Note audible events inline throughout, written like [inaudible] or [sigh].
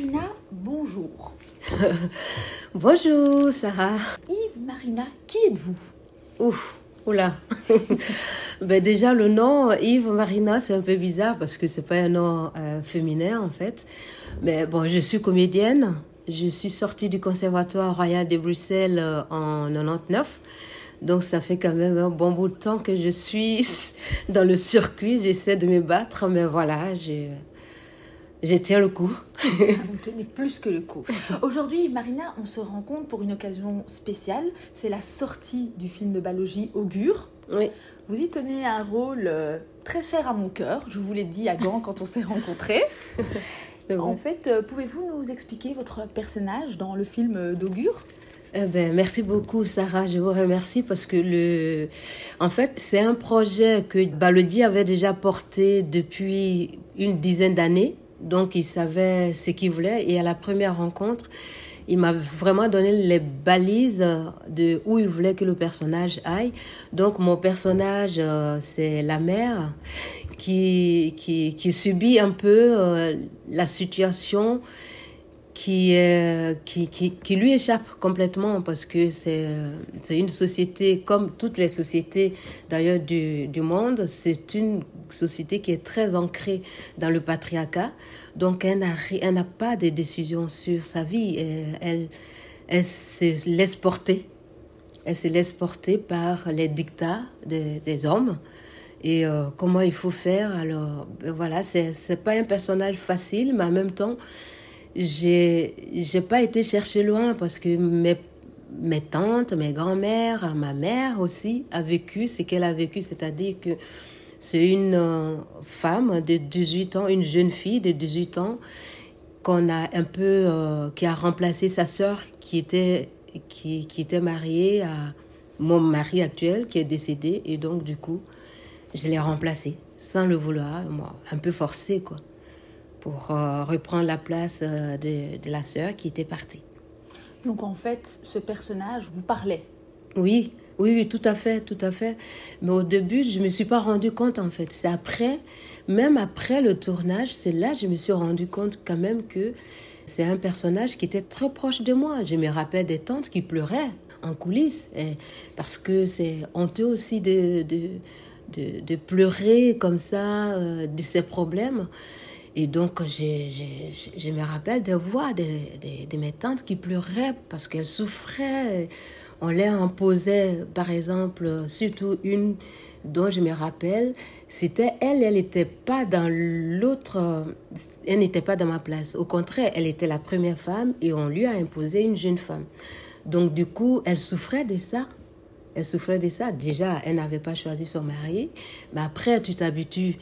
Marina, bonjour. [laughs] bonjour Sarah. Yves Marina, qui êtes-vous? Ouf, oula. [laughs] ben déjà le nom Yves Marina c'est un peu bizarre parce que c'est pas un nom euh, féminin en fait. Mais bon, je suis comédienne. Je suis sortie du Conservatoire royal de Bruxelles euh, en 99. Donc ça fait quand même un bon bout de temps que je suis [laughs] dans le circuit. J'essaie de me battre, mais voilà, j'ai je tiens le coup. Ah, vous tenez plus que le coup. Aujourd'hui, Marina, on se rencontre pour une occasion spéciale. C'est la sortie du film de Balogie Augure. Oui. Vous y tenez un rôle euh, très cher à mon cœur. Je vous l'ai dit à Gand quand on s'est rencontrés. [laughs] en fait, euh, pouvez-vous nous expliquer votre personnage dans le film d'Augure eh ben, merci beaucoup, Sarah. Je vous remercie parce que le, en fait, c'est un projet que Balodi avait déjà porté depuis une dizaine d'années. Donc, il savait ce qu'il voulait. Et à la première rencontre, il m'a vraiment donné les balises de où il voulait que le personnage aille. Donc, mon personnage, euh, c'est la mère qui, qui, qui, subit un peu euh, la situation qui, qui, qui, qui, lui échappe complètement parce que c'est une société, comme toutes les sociétés d'ailleurs du, du monde, c'est une société qui est très ancrée dans le patriarcat. Donc elle n'a pas de décision sur sa vie. Elle, elle, se laisse porter. Elle se laisse porter par les dictats des hommes et euh, comment il faut faire? Alors ben voilà, c'est pas un personnage facile, mais en même temps, j'ai j'ai pas été chercher loin parce que mes mes tantes, mes grands-mères, ma mère aussi a vécu ce qu'elle a vécu, c'est-à-dire que c'est une euh, femme de 18 ans, une jeune fille de 18 ans qu'on a un peu euh, qui a remplacé sa sœur qui était qui, qui, était mariée à mon mari actuel qui est décédé. Et donc du coup je l'ai remplacée sans le vouloir, moi, un peu forcée quoi pour euh, reprendre la place euh, de, de, la sœur qui était partie. Donc en fait, ce personnage vous parlait Oui, oui, oui, tout à fait, tout à fait. Mais au début, je ne me suis pas rendu compte en fait. C'est après, même après le tournage, c'est là que je me suis rendu compte quand même que c'est un personnage qui était très proche de moi. Je me rappelle des tantes qui pleuraient en coulisses et parce que c'est honteux aussi de, de, de, de, pleurer comme ça euh, de ses problèmes. Et donc, je, je, je, me rappelle de voir de mes tantes qui pleuraient parce qu'elles souffraient. On leur imposait, par exemple, surtout une dont je me rappelle, c'était elle, elle n'était pas dans l'autre, elle n'était pas dans ma place. Au contraire, elle était la première femme et on lui a imposé une jeune femme. Donc, du coup, elle souffrait de ça. Elle souffrait de ça. Déjà, elle n'avait pas choisi son mari. Mais après, tu t'habitues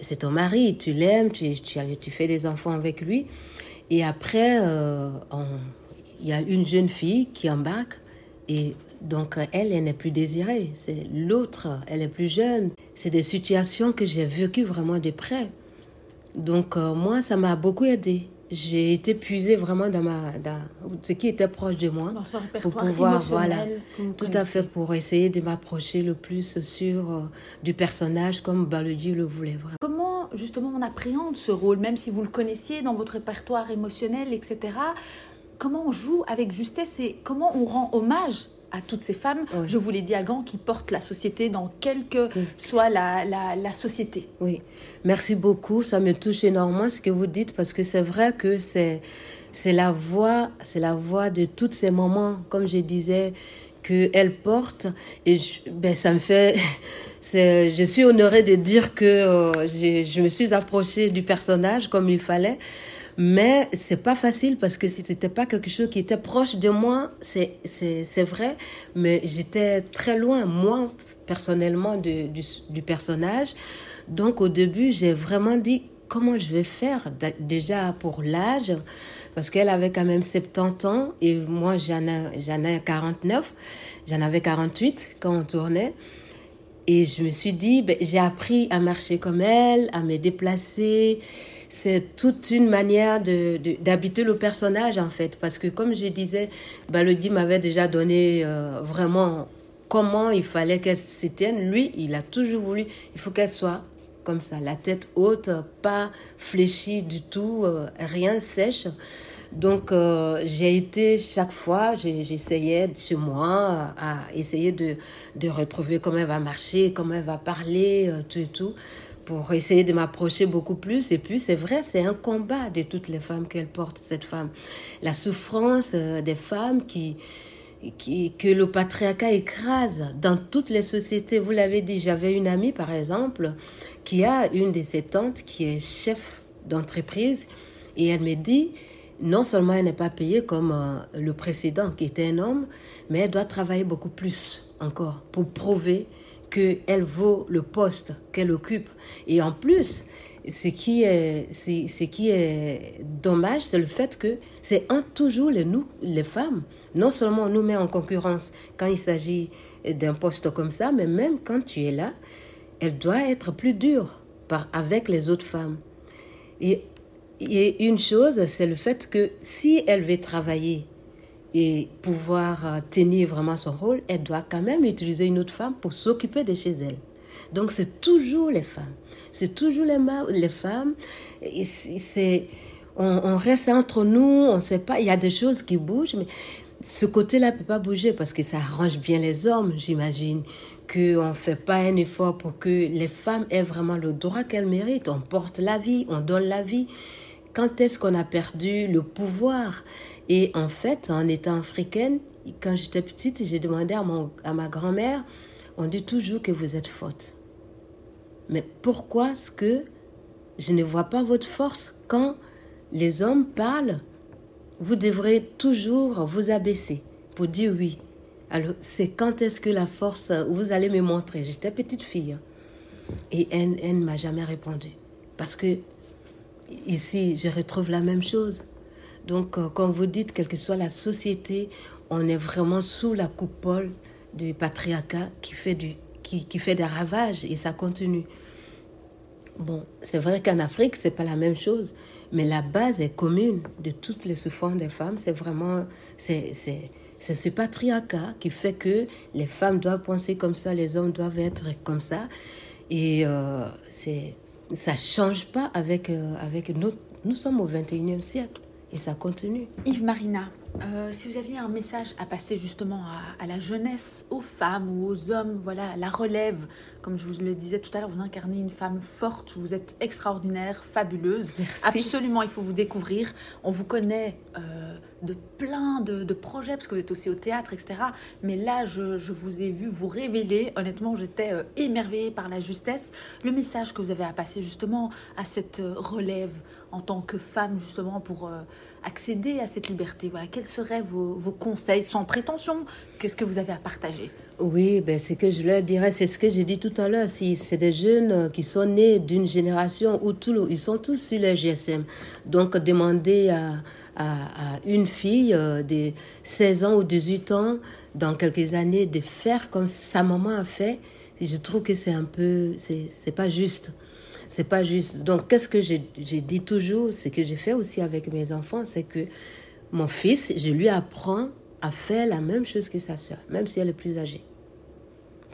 c'est ton mari, tu l'aimes, tu, tu, tu, fais des enfants avec lui. Et après, euh, il y a une jeune fille qui embarque et donc elle, elle n'est plus désirée. C'est l'autre, elle est plus jeune. C'est des situations que j'ai vécues vraiment de près. Donc euh, moi, ça m'a beaucoup aidé. J'ai été puisée vraiment dans, ma, dans ce qui était proche de moi pour pouvoir, voilà, tout à fait, pour essayer de m'approcher le plus sur euh, du personnage comme Baladieu le voulait vraiment justement on appréhende ce rôle, même si vous le connaissiez dans votre répertoire émotionnel, etc. Comment on joue avec justesse et comment on rend hommage à toutes ces femmes, je vous l'ai dit à Gand, qui portent la société dans quelle que soit la, la, la, société. Oui, merci beaucoup. Ça me touche énormément ce que vous dites parce que c'est vrai que c'est c'est la voix, c'est la voix de tous ces moments, comme je disais, qu'elle porte. Et ben, ça me fait [laughs] je suis honorée de dire que euh, je, me suis approchée du personnage comme il fallait. Mais c'est pas facile parce que c'était pas quelque chose qui était proche de moi, c'est, vrai, mais j'étais très loin, moi, personnellement, du, du, personnage. Donc, au début, j'ai vraiment dit comment je vais faire déjà pour l'âge, parce qu'elle avait quand même 70 ans et moi, j'en ai, ai 49, j'en avais 48 quand on tournait. Et je me suis dit, ben, j'ai appris à marcher comme elle, à me déplacer. C'est toute une manière d'habiter le personnage, en fait. Parce que, comme je disais, Balodi m'avait déjà donné euh, vraiment comment il fallait qu'elle se tienne. Lui, il a toujours voulu, il faut qu'elle soit comme ça, la tête haute, pas fléchie du tout, euh, rien sèche. Donc, euh, j'ai été chaque fois, j'essayais chez moi à, essayer de, de, retrouver comment elle va marcher, comment elle va parler, tout et tout, pour essayer de m'approcher beaucoup plus. Et puis, c'est vrai, c'est un combat de toutes les femmes qu'elle porte, cette femme. La souffrance euh, des femmes qui, qui, que le patriarcat écrase dans toutes les sociétés. Vous l'avez dit, j'avais une amie, par exemple, qui a une de ses tantes qui est chef d'entreprise, et elle me dit, non seulement elle n'est pas payée comme euh, le précédent qui était un homme, mais elle doit travailler beaucoup plus encore pour prouver qu'elle vaut le poste qu'elle occupe. Et en plus, ce qui est, ce qui est dommage, c'est le fait que c'est un toujours les, nous, les femmes. Non seulement on nous met en concurrence quand il s'agit d'un poste comme ça, mais même quand tu es là, elle doit être plus dure avec les autres femmes. Et et une chose, c'est le fait que si elle veut travailler et pouvoir euh, tenir vraiment son rôle, elle doit quand même utiliser une autre femme pour s'occuper de chez elle. Donc c'est toujours les femmes. C'est toujours les, les femmes. C'est, on, reste entre nous, on ne sait pas. Il y a des choses qui bougent, mais ce côté-là ne peut pas bouger parce que ça arrange bien les hommes, j'imagine. Qu'on ne fait pas un effort pour que les femmes aient vraiment le droit qu'elles méritent. On porte la vie, on donne la vie quand est-ce qu'on a perdu le pouvoir? Et en fait, en étant africaine, quand j'étais petite, j'ai demandé à, mon, à ma grand-mère, on dit toujours que vous êtes forte. Mais pourquoi est-ce que je ne vois pas votre force quand les hommes parlent Vous devrez toujours vous abaisser pour dire oui. Alors, c'est quand est-ce que la force, vous allez me montrer? J'étais petite fille. Et elle, elle ne m'a jamais répondu. Parce que Ici, je retrouve la même chose. Donc, euh, comme vous dites, quelle que soit la société, on est vraiment sous la coupole du patriarcat qui fait, du, qui, fait des ravages et ça continue. Bon, c'est vrai qu'en Afrique, c'est pas la même chose, mais la base est commune de toutes les souffrances des femmes. C'est vraiment, c'est, c'est, c'est ce patriarcat qui fait que les femmes doivent penser comme ça, les hommes doivent être comme ça. Et euh, c'est ça change pas avec, euh, avec notre... Nous sommes au 21e siècle et ça continue. Yves Marina, euh, si vous aviez un message à passer justement à, la jeunesse, aux femmes ou aux hommes, voilà, la relève, comme je vous le disais tout à l'heure, vous incarnez une femme forte, vous êtes extraordinaire, fabuleuse. Merci. Absolument, il faut vous découvrir. On vous connaît euh, de plein de, projets, parce que vous êtes aussi au théâtre, etc. Mais là, je, vous ai vu vous révéler. Honnêtement, j'étais euh, émerveillée par la justesse. Le message que vous avez à passer justement à cette relève en tant que femme, justement, pour accéder à cette liberté quels seraient vos, conseils sans prétention? Qu'est-ce que vous avez à partager? Oui, ben, ce que je leur dirais, c'est ce que j'ai dit tout à l'heure. Si c'est des jeunes euh, qui sont nés d'une génération où tout, ils sont tous sur le GSM, donc demander à, à, une fille euh, de 16 ans ou 18 ans, dans quelques années, de faire comme sa maman a fait, je trouve que c'est un peu, c'est pas juste. C'est pas juste. Donc, qu'est-ce que j'ai dit toujours, ce que j'ai fait aussi avec mes enfants, c'est que mon fils, je lui apprends à faire la même chose que sa soeur, même si elle est plus âgée.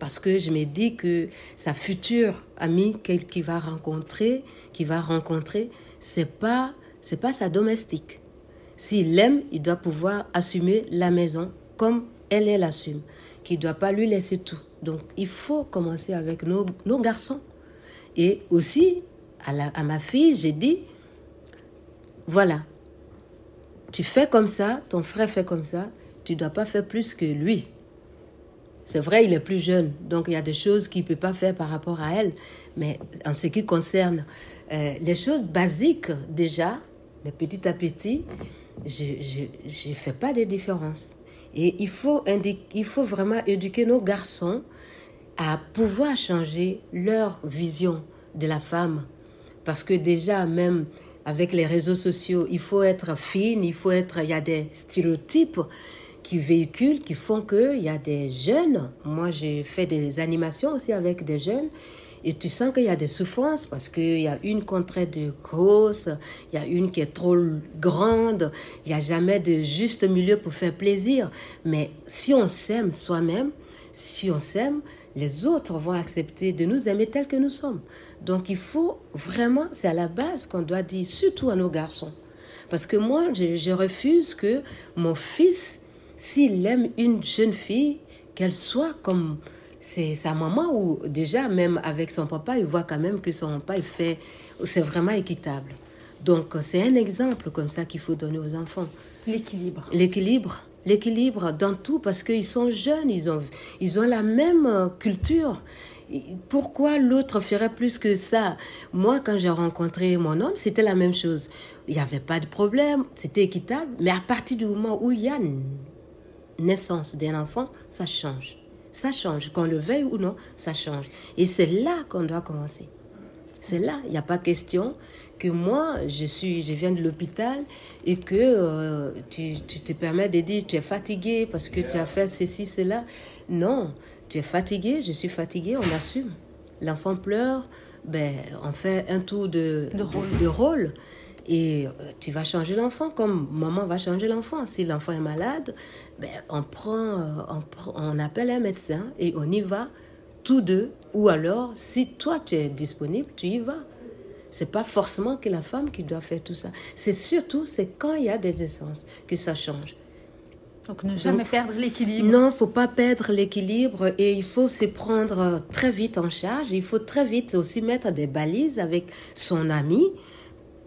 Parce que je me dis que sa future amie qu'il va rencontrer, qui va rencontrer, c'est pas c'est pas sa domestique. S'il l'aime, il doit pouvoir assumer la maison comme elle, elle assume. Qu'il ne doit pas lui laisser tout. Donc, il faut commencer avec nos, nos garçons. Et aussi, à, la, à ma fille, j'ai dit, voilà, tu fais comme ça, ton frère fait comme ça, tu ne dois pas faire plus que lui. C'est vrai, il est plus jeune, donc il y a des choses qu'il ne peut pas faire par rapport à elle. Mais en ce qui concerne euh, les choses basiques, déjà, mais petit à petit, je ne fais pas de différence. Et il faut, il faut vraiment éduquer nos garçons à pouvoir changer leur vision de la femme. Parce que déjà, même avec les réseaux sociaux, il faut être fine, il faut être, il y a des stéréotypes qui véhiculent, qui font qu'il y a des jeunes. Moi, j'ai fait des animations aussi avec des jeunes. Et tu sens qu'il y a des souffrances parce qu'il y a une contrainte de grosse, il y a une qui est trop grande, il n'y a jamais de juste milieu pour faire plaisir. Mais si on s'aime soi-même, si on s'aime, les autres vont accepter de nous aimer tels que nous sommes. Donc il faut vraiment, c'est à la base qu'on doit dire, surtout à nos garçons. Parce que moi, je, refuse que mon fils, s'il aime une jeune fille, qu'elle soit comme c'est sa maman ou déjà même avec son papa, il voit quand même que son papa il fait, c'est vraiment équitable. Donc c'est un exemple comme ça qu'il faut donner aux enfants. L'équilibre. L'équilibre l'équilibre dans tout parce qu'ils sont jeunes, ils ont, ils ont la même euh, culture. Pourquoi l'autre ferait plus que ça? Moi, quand j'ai rencontré mon homme, c'était la même chose. Il n'y avait pas de problème, c'était équitable. Mais à partir du moment où il y a naissance d'un enfant, ça change. Ça change. Qu'on le veuille ou non, ça change. Et c'est là qu'on doit commencer. C'est là, il n'y a pas question que moi, je, suis, je viens de l'hôpital et que euh, tu, tu, te permets de dire tu es fatigué parce que tu as fait ceci, cela. Non, tu es fatigué, je suis fatigué, on assume. L'enfant pleure, ben, on fait un tour de, de, rôle. Et euh, tu vas changer l'enfant comme maman va changer l'enfant. Si l'enfant est malade, ben, on, prend, euh, on, on appelle un médecin et on y va tous deux. Ou alors, si toi tu es disponible, tu y vas. C'est pas forcément que la femme qui doit faire tout ça. C'est surtout, c'est quand il y a des naissances que ça change. Donc ne jamais perdre l'équilibre. Non, faut pas perdre l'équilibre et il faut se prendre très vite en charge. Il faut très vite aussi mettre des balises avec son ami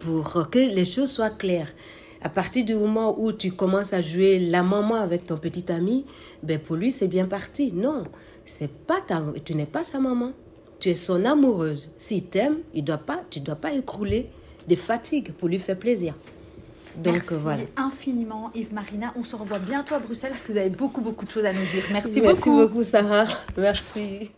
pour que les choses soient claires. À partir du moment où tu commences à jouer la maman avec ton petit ami, ben pour lui c'est bien parti. Non, c'est pas ta, tu n'es pas sa maman tu es son amoureuse. S'il t'aime, il doit pas, tu ne dois pas écrouler des fatigues pour lui faire plaisir. Donc Merci voilà. infiniment Yves Marina. On se revoit bientôt à Bruxelles parce que vous avez beaucoup beaucoup de choses à nous dire. Merci, beaucoup. Merci beaucoup Sarah. Merci.